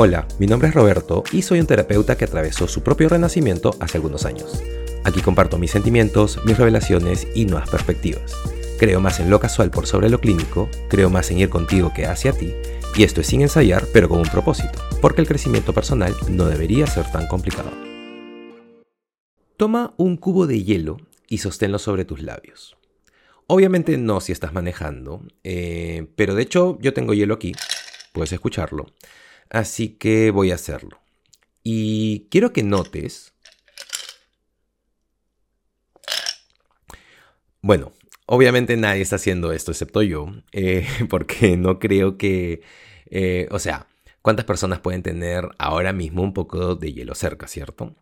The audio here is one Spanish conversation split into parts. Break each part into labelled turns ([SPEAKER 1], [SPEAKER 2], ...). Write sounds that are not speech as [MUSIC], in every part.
[SPEAKER 1] Hola, mi nombre es Roberto y soy un terapeuta que atravesó su propio renacimiento hace algunos años. Aquí comparto mis sentimientos, mis revelaciones y nuevas perspectivas. Creo más en lo casual por sobre lo clínico, creo más en ir contigo que hacia ti, y esto es sin ensayar, pero con un propósito, porque el crecimiento personal no debería ser tan complicado. Toma un cubo de hielo y sosténlo sobre tus labios. Obviamente no si estás manejando, eh, pero de hecho yo tengo hielo aquí, puedes escucharlo así que voy a hacerlo. Y quiero que notes... Bueno, obviamente nadie está haciendo esto excepto yo, eh, [LAUGHS] porque no creo que... Eh, o sea, ¿cuántas personas pueden tener ahora mismo un poco de hielo cerca, cierto?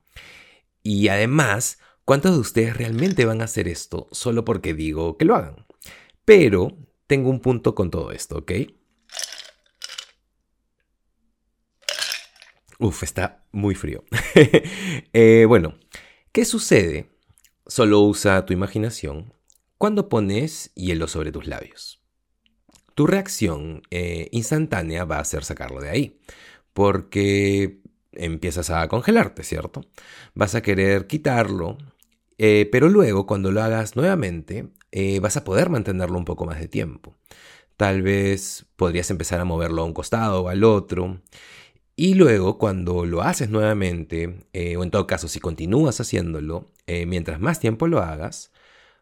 [SPEAKER 1] Y además, ¿cuántos de ustedes realmente van a hacer esto solo porque digo que lo hagan? Pero tengo un punto con todo esto, ¿ok? Uf, está muy frío. [LAUGHS] Eh, bueno, ¿qué sucede? Solo usa tu imaginación cuando pones hielo sobre tus labios. Tu reacción eh, instantánea va a ser sacarlo de ahí, porque empiezas a congelarte, ¿cierto? Vas a querer quitarlo, eh, pero luego cuando lo hagas nuevamente, vas a poder mantenerlo un poco más de tiempo. Tal vez podrías empezar a moverlo a un costado o al otro. Y luego, cuando lo haces nuevamente, eh, o en todo caso, si continúas haciéndolo, eh, mientras más tiempo lo hagas,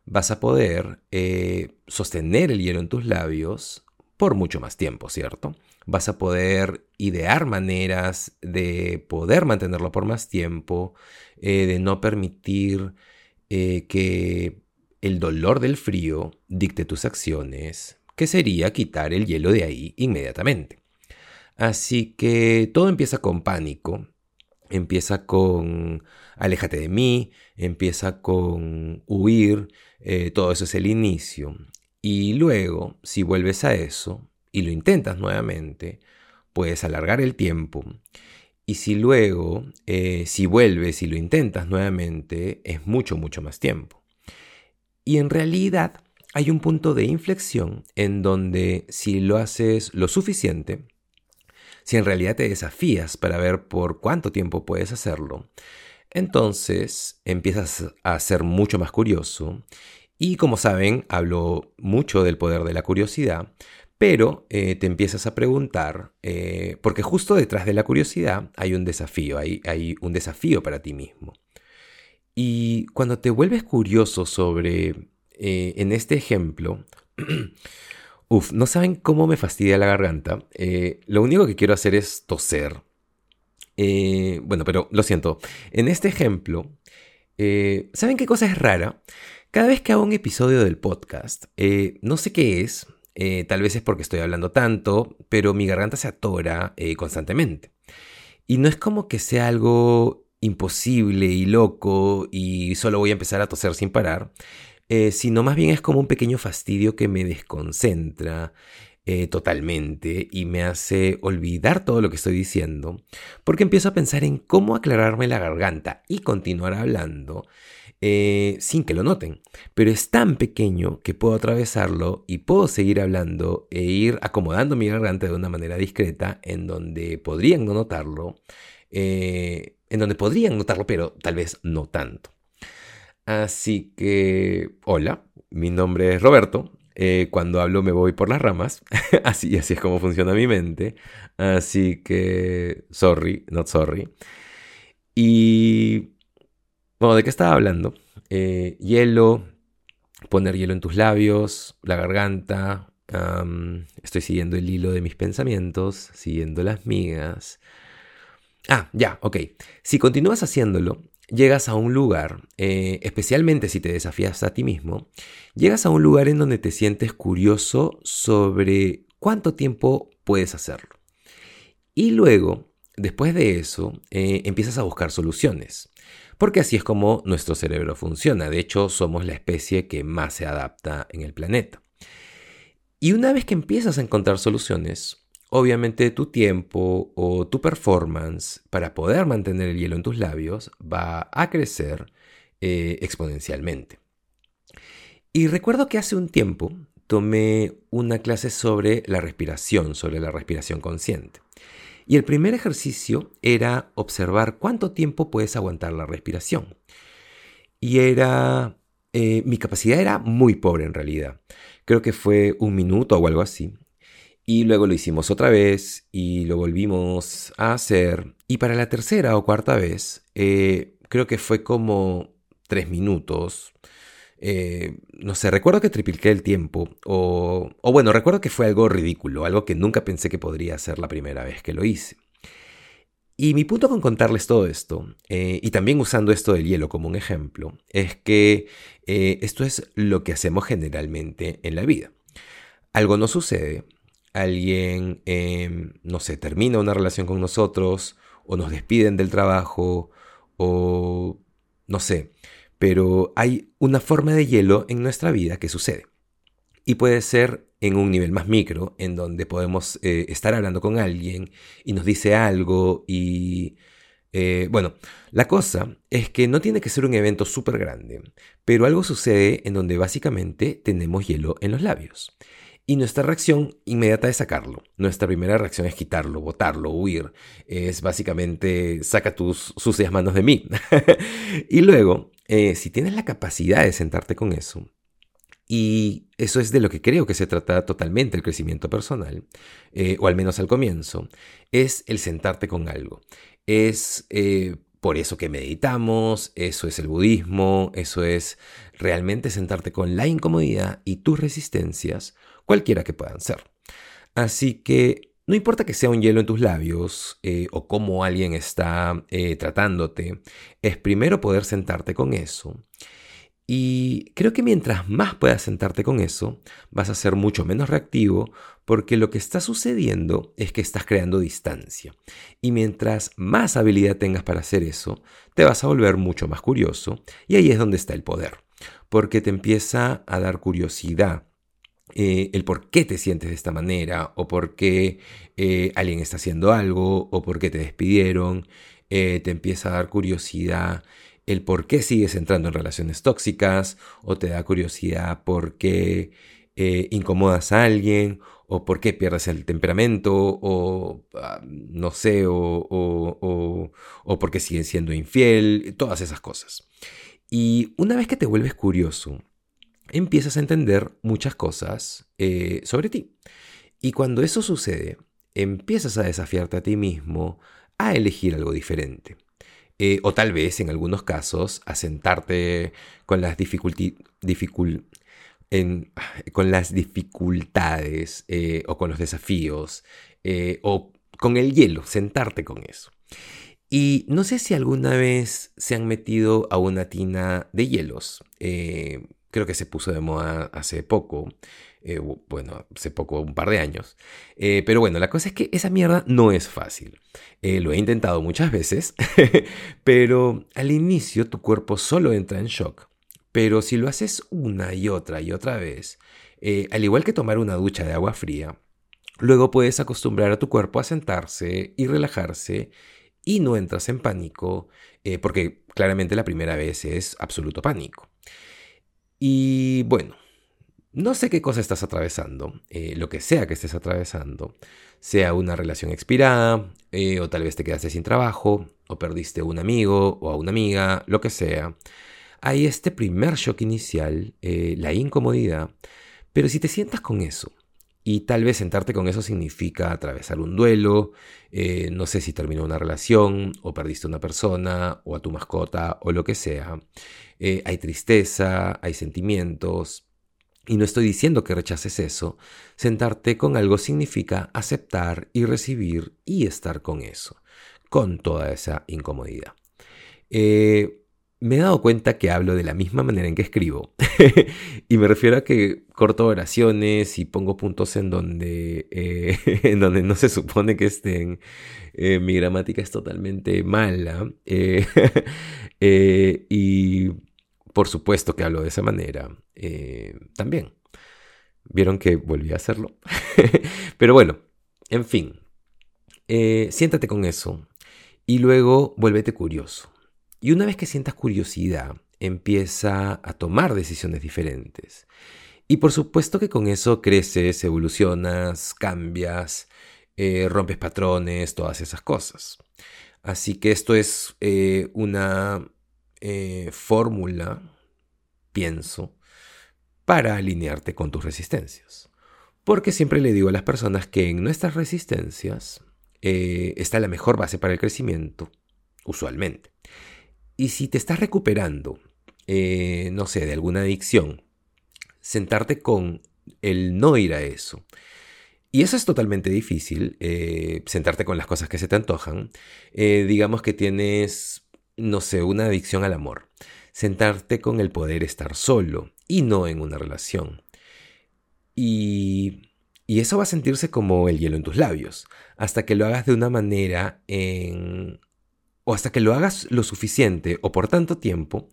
[SPEAKER 1] vas a poder eh, sostener el hielo en tus labios por mucho más tiempo, ¿cierto? Vas a poder idear maneras de poder mantenerlo por más tiempo, de no permitir que el dolor del frío dicte tus acciones, que sería quitar el hielo de ahí inmediatamente. Así que todo empieza con pánico, empieza con aléjate de mí, empieza con huir, eh, todo eso es el inicio. Y luego, si vuelves a eso y lo intentas nuevamente, puedes alargar el tiempo. Y si luego, eh, si vuelves y lo intentas nuevamente, es mucho, mucho más tiempo. Y en realidad hay un punto de inflexión en donde si lo haces lo suficiente, si en realidad te desafías para ver por cuánto tiempo puedes hacerlo, entonces empiezas a ser mucho más curioso. Y como saben, hablo mucho del poder de la curiosidad, pero eh, te empiezas a preguntar, eh, porque justo detrás de la curiosidad hay un desafío, hay, hay un desafío para ti mismo. Y cuando te vuelves curioso sobre, eh, en este ejemplo, [CLEARS THROAT] Uf, no saben cómo me fastidia la garganta. Eh, lo único que quiero hacer es toser. Eh, bueno, pero lo siento. En este ejemplo, eh, ¿saben qué cosa es rara? Cada vez que hago un episodio del podcast, no sé qué es, tal vez es porque estoy hablando tanto, pero mi garganta se atora constantemente. Y no es como que sea algo imposible y loco y solo voy a empezar a toser sin parar. Eh, sino más bien es como un pequeño fastidio que me desconcentra eh, totalmente y me hace olvidar todo lo que estoy diciendo, porque empiezo a pensar en cómo aclararme la garganta y continuar hablando eh, sin que lo noten. Pero es tan pequeño que puedo atravesarlo y puedo seguir hablando e ir acomodando mi garganta de una manera discreta en donde podrían no notarlo, en donde podrían notarlo, pero tal vez no tanto. Así que, hola, mi nombre es Roberto. Eh, cuando hablo me voy por las ramas. [LAUGHS] así, así es como funciona mi mente. Así que, sorry, not sorry. Y, bueno, ¿de qué estaba hablando? Eh, hielo, poner hielo en tus labios, la garganta. estoy siguiendo el hilo de mis pensamientos, siguiendo las migas. Ah, ya, ok. Si continúas haciéndolo, llegas a un lugar, eh, especialmente si te desafías a ti mismo, llegas a un lugar en donde te sientes curioso sobre cuánto tiempo puedes hacerlo. Y luego, después de eso, eh, empiezas a buscar soluciones. Porque así es como nuestro cerebro funciona. De hecho, somos la especie que más se adapta en el planeta. Y una vez que empiezas a encontrar soluciones, obviamente tu tiempo o tu performance para poder mantener el hielo en tus labios va a crecer eh, exponencialmente. Y recuerdo que hace un tiempo tomé una clase sobre la respiración, sobre la respiración consciente. Y el primer ejercicio era observar cuánto tiempo puedes aguantar la respiración. Y era... Eh, mi capacidad era muy pobre en realidad. Creo que fue un minuto o algo así. Y luego lo hicimos otra vez y lo volvimos a hacer. Y para la tercera o cuarta vez, eh, creo que fue como tres minutos. Eh, no sé, recuerdo que tripliqué el tiempo. O, bueno, recuerdo que fue algo ridículo, algo que nunca pensé que podría ser la primera vez que lo hice. Y mi punto con contarles todo esto, eh, y también usando esto del hielo como un ejemplo, es que esto es lo que hacemos generalmente en la vida. Algo nos sucede, alguien, em, no sé, termina una relación con nosotros, o nos despiden del trabajo, o no sé, pero hay una forma de hielo en nuestra vida que sucede. Y puede ser en un nivel más micro, en donde podemos eh, estar hablando con alguien y nos dice algo y... Eh, bueno, la cosa es que no tiene que ser un evento súper grande, pero algo sucede en donde básicamente tenemos hielo en los labios. Y nuestra reacción inmediata es sacarlo. Nuestra primera reacción es quitarlo, botarlo, huir. Es básicamente, saca tus sucias manos de mí. [LAUGHS] y luego, eh, si tienes la capacidad de sentarte con eso, y eso es de lo que creo que se trata totalmente el crecimiento personal, eh, o al menos al comienzo, es el sentarte con algo. Es eh, por eso que meditamos, eso es el budismo, eso es realmente sentarte con la incomodidad y tus resistencias cualquiera que puedan ser. Así que no importa que sea un hielo en tus labios eh, o cómo alguien está eh, tratándote, es primero poder sentarte con eso. Y creo que mientras más puedas sentarte con eso, vas a ser mucho menos reactivo porque lo que está sucediendo es que estás creando distancia. Y mientras más habilidad tengas para hacer eso, te vas a volver mucho más curioso y ahí es donde está el poder. Porque te empieza a dar curiosidad eh, el por qué te sientes de esta manera, o por qué eh, alguien está haciendo algo, o por qué te despidieron, eh, te empieza a dar curiosidad el por qué sigues entrando en relaciones tóxicas, o te da curiosidad por qué incomodas a alguien, o por qué pierdes el temperamento, o ah, no sé, o, o, o por qué sigues siendo infiel, todas esas cosas. Y una vez que te vuelves curioso, empiezas a entender muchas cosas eh, sobre ti. Y cuando eso sucede, empiezas a desafiarte a ti mismo a elegir algo diferente. Eh, o tal vez, en algunos casos, a sentarte con las, con las dificultades eh, o con los desafíos o con el hielo, sentarte con eso. Y no sé si alguna vez se han metido a una tina de hielos creo que se puso de moda hace poco, eh, bueno, hace poco, un par de años. Eh, pero bueno, la cosa es que esa mierda no es fácil. Eh, lo he intentado muchas veces, [LAUGHS] pero al inicio tu cuerpo solo entra en shock. Pero si lo haces una y otra y otra vez, al igual que tomar una ducha de agua fría, luego puedes acostumbrar a tu cuerpo a sentarse y relajarse y no entras en pánico, porque claramente la primera vez es absoluto pánico. Y bueno, no sé qué cosa estás atravesando, eh, lo que sea que estés atravesando, sea una relación expirada, eh, o tal vez te quedaste sin trabajo, o perdiste a un amigo o a una amiga, lo que sea. Hay este primer shock inicial, eh, la incomodidad, pero si te sientas con eso, y tal vez sentarte con eso significa atravesar un duelo, no sé si terminó una relación, o perdiste a una persona, o a tu mascota, o lo que sea. Eh, hay tristeza, hay sentimientos. Y no estoy diciendo que rechaces eso. Sentarte con algo significa aceptar y recibir y estar con eso, con toda esa incomodidad. Eh, me he dado cuenta que hablo de la misma manera en que escribo. [LAUGHS] y me refiero a que corto oraciones y pongo puntos en donde, eh, [LAUGHS] en donde no se supone que estén. mi gramática es totalmente mala. [LAUGHS] y por supuesto que hablo de esa manera eh, también. Vieron que volví a hacerlo. Pero bueno, en fin, eh, siéntate con eso y luego vuélvete curioso. Y una vez que sientas curiosidad, empieza a tomar decisiones diferentes. Y por supuesto que con eso creces, evolucionas, cambias, eh, rompes patrones, todas esas cosas. Así que esto es eh, una eh, fórmula, pienso, para alinearte con tus resistencias. Porque siempre le digo a las personas que en nuestras resistencias está la mejor base para el crecimiento, usualmente. Y si te estás recuperando, no sé, de alguna adicción, sentarte con el no ir a eso y eso es totalmente difícil, eh, sentarte con las cosas que se te antojan. Eh, digamos que tienes, no sé, una adicción al amor. Sentarte con el poder estar solo y no en una relación. Y, y eso va a sentirse como el hielo en tus labios, hasta que lo hagas de una manera en... o hasta que lo hagas lo suficiente o por tanto tiempo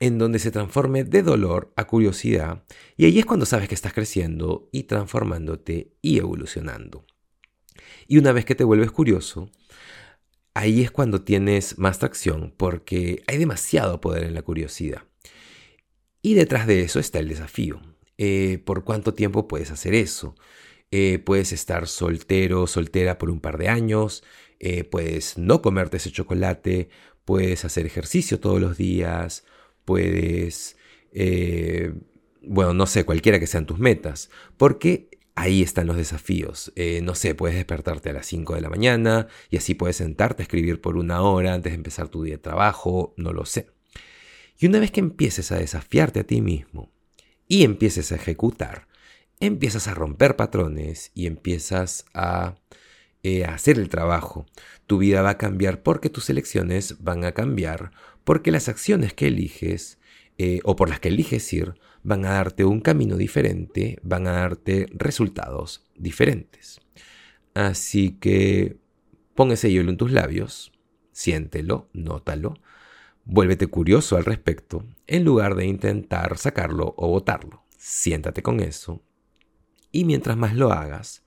[SPEAKER 1] en donde se transforme de dolor a curiosidad, y ahí es cuando sabes que estás creciendo y transformándote y evolucionando. Y una vez que te vuelves curioso, ahí es cuando tienes más tracción porque hay demasiado poder en la curiosidad. Y detrás de eso está el desafío. Eh, ¿Por cuánto tiempo puedes hacer eso? Eh, puedes estar soltero, soltera por un par de años, eh, puedes no comerte ese chocolate, puedes hacer ejercicio todos los días, puedes, eh, bueno, no sé, cualquiera que sean tus metas, porque ahí están los desafíos. Eh, no sé, puedes despertarte a las 5 de la mañana y así puedes sentarte a escribir por una hora antes de empezar tu día de trabajo, no lo sé. Y una vez que empieces a desafiarte a ti mismo y empieces a ejecutar, empiezas a romper patrones y empiezas a eh, hacer el trabajo. Tu vida va a cambiar porque tus elecciones van a cambiar, porque las acciones que eliges eh, o por las que eliges ir van a darte un camino diferente, van a darte resultados diferentes. Así que pon ese hielo en tus labios, siéntelo, nótalo, vuélvete curioso al respecto, en lugar de intentar sacarlo o botarlo. Siéntate con eso y mientras más lo hagas,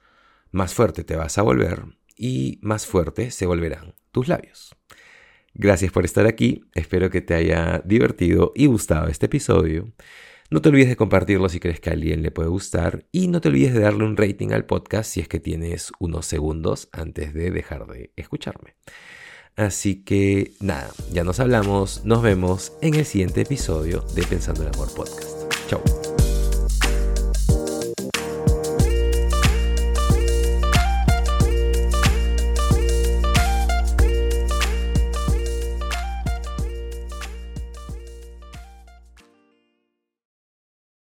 [SPEAKER 1] más fuerte te vas a volver y más fuerte se volverán tus labios. Gracias por estar aquí, espero que te haya divertido y gustado este episodio. No te olvides de compartirlo si crees que a alguien le puede gustar y no te olvides de darle un rating al podcast si es que tienes unos segundos antes de dejar de escucharme. Así que nada, ya nos hablamos, nos vemos en el siguiente episodio de Pensando en Amor Podcast. Chao.